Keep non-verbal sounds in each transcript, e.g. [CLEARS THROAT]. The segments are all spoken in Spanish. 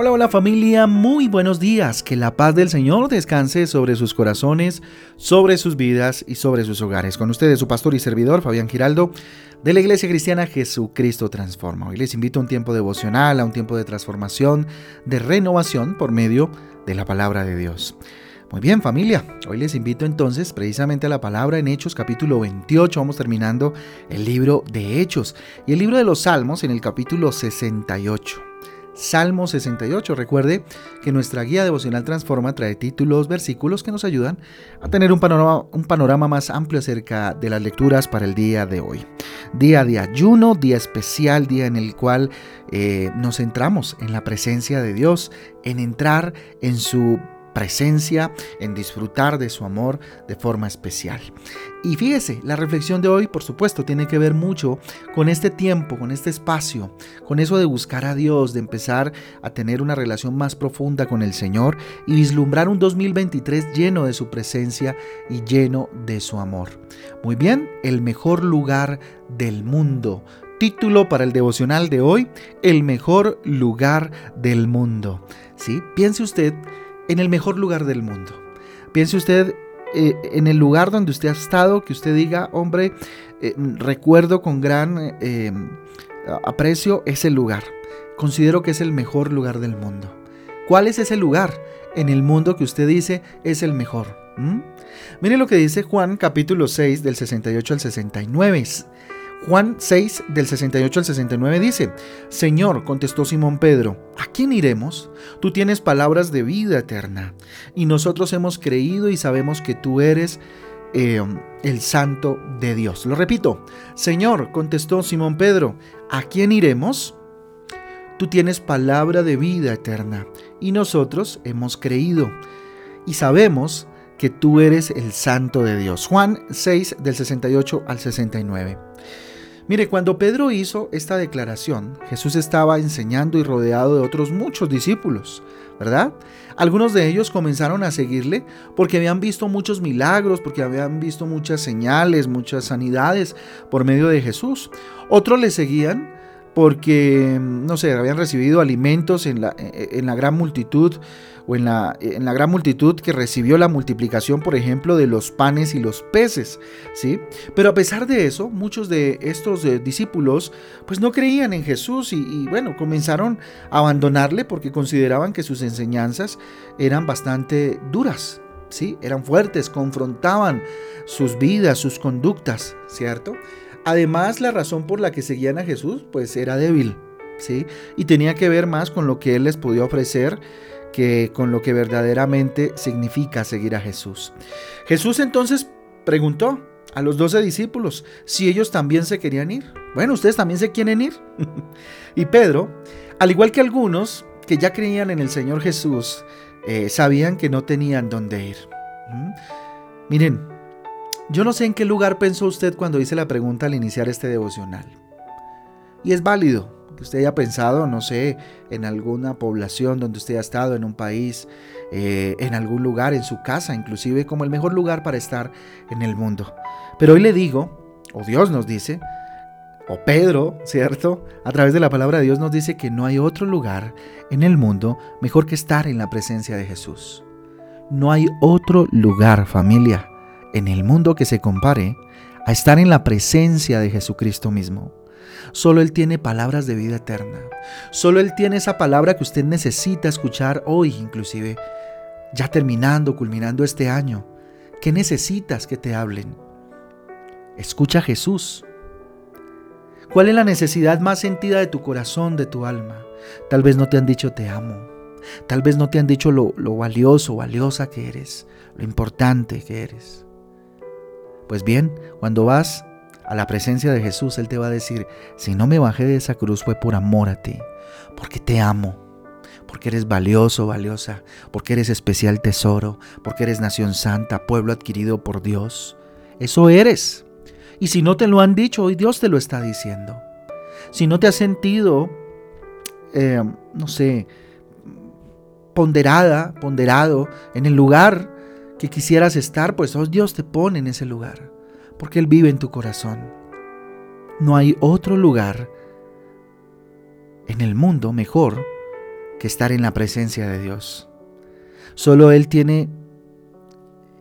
Hola, hola familia, muy buenos días. Que la paz del Señor descanse sobre sus corazones, sobre sus vidas y sobre sus hogares. Con ustedes su pastor y servidor, Fabián Giraldo, de la Iglesia Cristiana Jesucristo Transforma. Hoy les invito a un tiempo devocional, a un tiempo de transformación, de renovación por medio de la palabra de Dios. Muy bien familia, hoy les invito entonces precisamente a la palabra en Hechos capítulo 28, vamos terminando el libro de Hechos y el libro de los Salmos en el capítulo 68. Salmo 68. Recuerde que nuestra guía devocional Transforma trae títulos, versículos que nos ayudan a tener un panorama, un panorama más amplio acerca de las lecturas para el día de hoy. Día de ayuno, día especial, día en el cual eh, nos centramos en la presencia de Dios, en entrar en su presencia, en disfrutar de su amor de forma especial. Y fíjese, la reflexión de hoy, por supuesto, tiene que ver mucho con este tiempo, con este espacio, con eso de buscar a Dios, de empezar a tener una relación más profunda con el Señor y vislumbrar un 2023 lleno de su presencia y lleno de su amor. Muy bien, el mejor lugar del mundo. Título para el devocional de hoy, el mejor lugar del mundo. ¿Sí? Piense usted en el mejor lugar del mundo. Piense usted eh, en el lugar donde usted ha estado, que usted diga, hombre, eh, recuerdo con gran eh, aprecio ese lugar. Considero que es el mejor lugar del mundo. ¿Cuál es ese lugar en el mundo que usted dice es el mejor? Mire lo que dice Juan capítulo 6 del 68 al 69. Juan 6 del 68 al 69 dice, Señor, contestó Simón Pedro, ¿a quién iremos? Tú tienes palabras de vida eterna, y nosotros hemos creído y sabemos que tú eres eh, el santo de Dios. Lo repito, Señor, contestó Simón Pedro, ¿a quién iremos? Tú tienes palabra de vida eterna, y nosotros hemos creído y sabemos que tú eres el santo de Dios. Juan 6 del 68 al 69. Mire, cuando Pedro hizo esta declaración, Jesús estaba enseñando y rodeado de otros muchos discípulos, ¿verdad? Algunos de ellos comenzaron a seguirle porque habían visto muchos milagros, porque habían visto muchas señales, muchas sanidades por medio de Jesús. Otros le seguían porque, no sé, habían recibido alimentos en la, en la gran multitud o en la, en la gran multitud que recibió la multiplicación, por ejemplo, de los panes y los peces, ¿sí? Pero a pesar de eso, muchos de estos eh, discípulos pues no creían en Jesús y, y, bueno, comenzaron a abandonarle porque consideraban que sus enseñanzas eran bastante duras, ¿sí? Eran fuertes, confrontaban sus vidas, sus conductas, ¿cierto? Además, la razón por la que seguían a Jesús pues era débil, ¿sí? Y tenía que ver más con lo que él les podía ofrecer que con lo que verdaderamente significa seguir a Jesús. Jesús entonces preguntó a los doce discípulos si ellos también se querían ir. Bueno, ustedes también se quieren ir. [LAUGHS] y Pedro, al igual que algunos que ya creían en el Señor Jesús, eh, sabían que no tenían dónde ir. ¿Mm? Miren, yo no sé en qué lugar pensó usted cuando hice la pregunta al iniciar este devocional. Y es válido que usted haya pensado, no sé, en alguna población donde usted ha estado, en un país, eh, en algún lugar, en su casa, inclusive como el mejor lugar para estar en el mundo. Pero hoy le digo, o Dios nos dice, o Pedro, ¿cierto? A través de la palabra de Dios nos dice que no hay otro lugar en el mundo mejor que estar en la presencia de Jesús. No hay otro lugar, familia, en el mundo que se compare a estar en la presencia de Jesucristo mismo. Solo Él tiene palabras de vida eterna. Solo Él tiene esa palabra que usted necesita escuchar hoy inclusive. Ya terminando, culminando este año. ¿Qué necesitas que te hablen? Escucha a Jesús. ¿Cuál es la necesidad más sentida de tu corazón, de tu alma? Tal vez no te han dicho te amo. Tal vez no te han dicho lo, lo valioso, valiosa que eres, lo importante que eres. Pues bien, cuando vas a la presencia de Jesús, Él te va a decir, si no me bajé de esa cruz fue por amor a ti, porque te amo, porque eres valioso, valiosa, porque eres especial tesoro, porque eres nación santa, pueblo adquirido por Dios. Eso eres. Y si no te lo han dicho, hoy Dios te lo está diciendo. Si no te has sentido, eh, no sé, ponderada, ponderado en el lugar que quisieras estar, pues hoy Dios te pone en ese lugar porque Él vive en tu corazón. No hay otro lugar en el mundo mejor que estar en la presencia de Dios. Solo Él tiene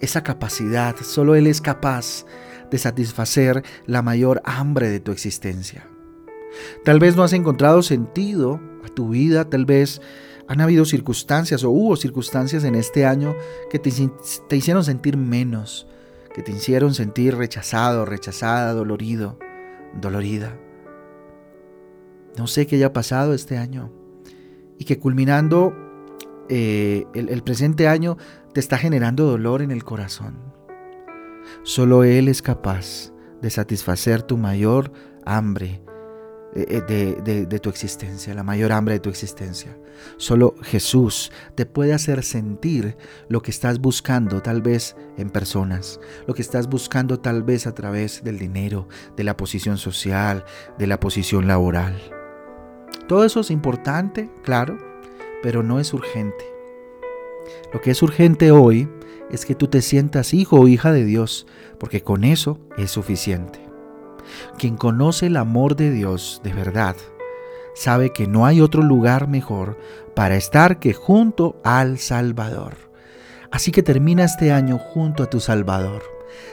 esa capacidad, solo Él es capaz de satisfacer la mayor hambre de tu existencia. Tal vez no has encontrado sentido a tu vida, tal vez han habido circunstancias o hubo circunstancias en este año que te, hicieron sentir menos, que te hicieron sentir rechazado, rechazada, dolorido, dolorida. No sé qué haya pasado este año y que culminando eh, el presente año te está generando dolor en el corazón. Solo Él es capaz de satisfacer tu mayor hambre eh, eh, de, tu existencia, la mayor hambre de tu existencia. Solo Jesús te puede hacer sentir lo que estás buscando tal vez en personas, lo que estás buscando tal vez a través del dinero, de la posición social, de la posición laboral. Todo eso es importante, claro, pero no es urgente. Lo que es urgente hoy es que tú te sientas hijo o hija de Dios, porque con eso es suficiente. Quien conoce el amor de Dios de verdad, sabe que no hay otro lugar mejor para estar que junto al Salvador. Así que termina este año junto a tu Salvador.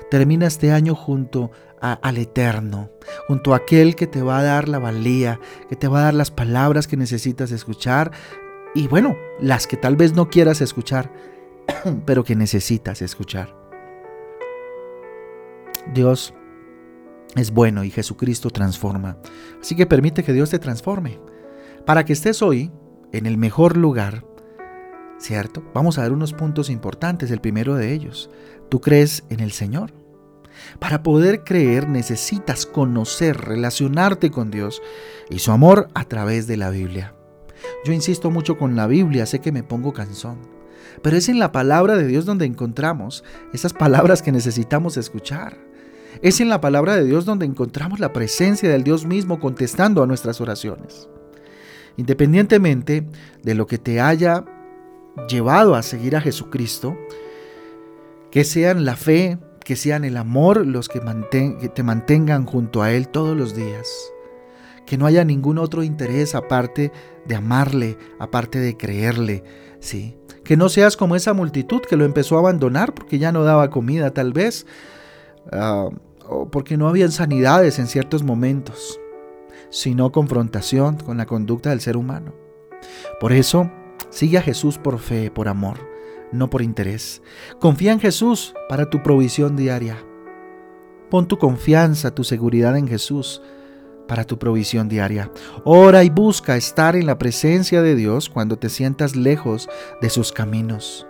Termina este año junto al Eterno, junto a aquel que te va a dar la valía, que te va a dar las palabras que necesitas escuchar y bueno, las que tal vez no quieras escuchar, [CLEARS THROAT] pero que necesitas escuchar. Dios es bueno y Jesucristo transforma. Así que permite que Dios te transforme. Para que estés hoy en el mejor lugar, ¿cierto? Vamos a ver unos puntos importantes. El primero de ellos, tú crees en el Señor. Para poder creer necesitas conocer, relacionarte con Dios y su amor a través de la Biblia. Yo insisto mucho con la Biblia, sé que me pongo cansón, pero es en la palabra de Dios donde encontramos esas palabras que necesitamos escuchar. Es en la palabra de Dios donde encontramos la presencia del Dios mismo contestando a nuestras oraciones. Independientemente de lo que te haya llevado a seguir a Jesucristo, que sean la fe, que sean el amor los que, te mantengan junto a Él todos los días. Que no haya ningún otro interés aparte de amarle, aparte de creerle, ¿sí? Que no seas como esa multitud que lo empezó a abandonar porque ya no daba comida tal vez, ah, o porque no habían sanidades en ciertos momentos, sino confrontación con la conducta del ser humano. Por eso, sigue a Jesús por fe, por amor, no por interés. Confía en Jesús para tu provisión diaria. Pon tu confianza, tu seguridad en Jesús para tu provisión diaria. Ora y busca estar en la presencia de Dios cuando te sientas lejos de sus caminos.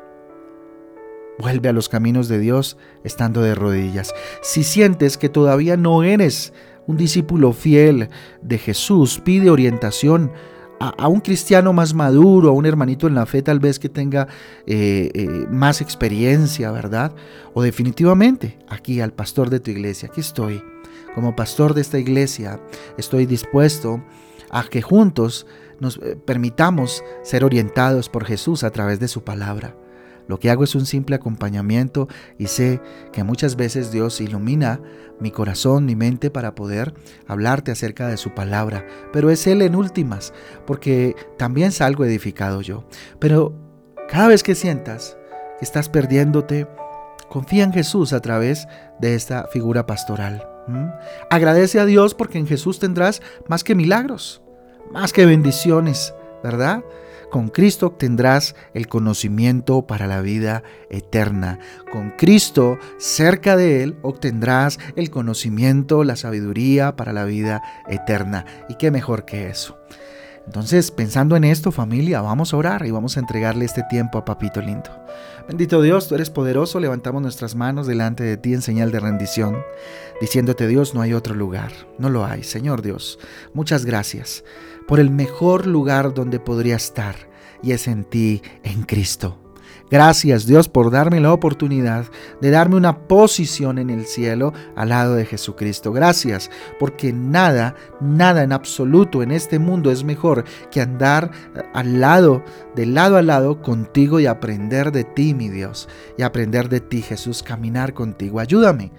Vuelve a los caminos de Dios estando de rodillas. Si sientes que todavía no eres un discípulo fiel de Jesús, pide orientación a, un cristiano más maduro, a un hermanito en la fe tal vez que tenga eh, eh, más experiencia, ¿verdad? O definitivamente aquí al pastor de tu iglesia, aquí estoy como pastor de esta iglesia, estoy dispuesto a que juntos nos eh, permitamos ser orientados por Jesús a través de su palabra. Lo que hago es un simple acompañamiento y sé que muchas veces Dios ilumina mi corazón, mi mente para poder hablarte acerca de su palabra. Pero es Él en últimas, porque también salgo edificado yo. Pero cada vez que sientas que estás perdiéndote, confía en Jesús a través de esta figura pastoral. Agradece a Dios porque en Jesús tendrás más que milagros, más que bendiciones, ¿verdad? Con Cristo obtendrás el conocimiento para la vida eterna. Con Cristo, cerca de Él, obtendrás el conocimiento, la sabiduría para la vida eterna. ¿Y qué mejor que eso? Entonces, pensando en esto, familia, vamos a orar y vamos a entregarle este tiempo a Papito Lindo. Bendito Dios, tú eres poderoso, levantamos nuestras manos delante de ti en señal de rendición, diciéndote Dios, no hay otro lugar, no lo hay, Señor Dios. Muchas gracias por el mejor lugar donde podría estar, y es en ti, en Cristo. Gracias Dios por darme la oportunidad de darme una posición en el cielo al lado de Jesucristo. Gracias porque nada, nada en absoluto en este mundo es mejor que andar eh, al lado, de lado a lado contigo y aprender de ti, mi Dios, y aprender de ti, Jesús, caminar contigo. Ayúdame.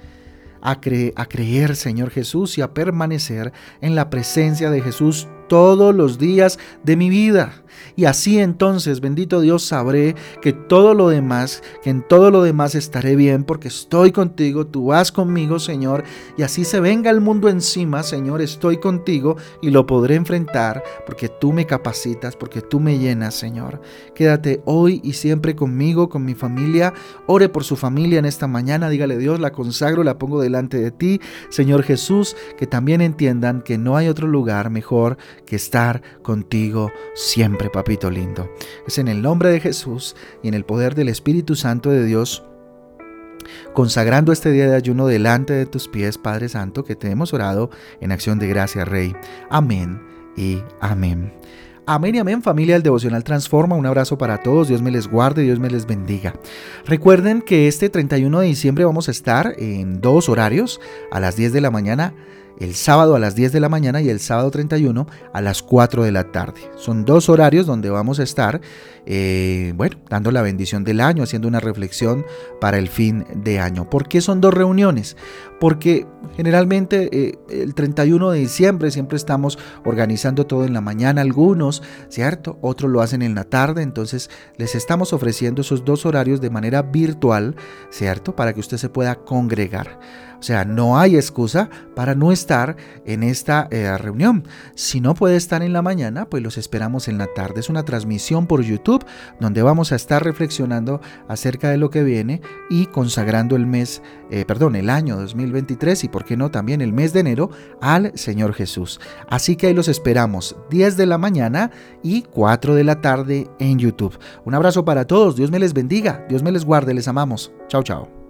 A, a, creer, Señor Jesús, y a permanecer en la presencia de Jesús todos los días de mi vida. Y así entonces, bendito Dios, sabré que todo lo demás, que en todo lo demás estaré bien porque estoy contigo, tú vas conmigo, Señor, y así se venga el mundo encima, Señor, estoy contigo y lo podré enfrentar porque tú me capacitas, porque tú me llenas, Señor. Quédate hoy y siempre conmigo, con mi familia. Ore por su familia en esta mañana, dígale Dios, la consagro, la pongo delante de ti, Señor Jesús, que también entiendan que no hay otro lugar mejor que estar contigo siempre, papito lindo. Es en el nombre de Jesús y en el poder del Espíritu Santo de Dios consagrando este día de ayuno delante de tus pies, Padre Santo, que te hemos orado en acción de gracia, Rey. Amén y amén. Amén y amén familia del Devocional Transforma. Un abrazo para todos. Dios me les guarde, Dios me les bendiga. Recuerden que este 31 de diciembre vamos a estar en dos horarios, a las 10 de la mañana el sábado a las 10 de la mañana y el sábado 31 a las 4 de la tarde. Son dos horarios donde vamos a estar, eh, bueno, dando la bendición del año, haciendo una reflexión para el fin de año. ¿Por qué son dos reuniones? Porque generalmente eh, el 31 de diciembre siempre estamos organizando todo en la mañana, algunos, ¿cierto? Otros lo hacen en la tarde, entonces les estamos ofreciendo esos dos horarios de manera virtual, ¿cierto? Para que usted se pueda congregar. O sea, no hay excusa para no estar en esta eh, reunión. Si no puede estar en la mañana, pues los esperamos en la tarde. Es una transmisión por YouTube donde vamos a estar reflexionando acerca de lo que viene y consagrando el mes, eh, perdón, el año 2023 y por qué no también el mes de enero al Señor Jesús. Así que ahí los esperamos 10 de la mañana y 4 de la tarde en YouTube. Un abrazo para todos, Dios me les bendiga, Dios me les guarde, les amamos. Chao, chao.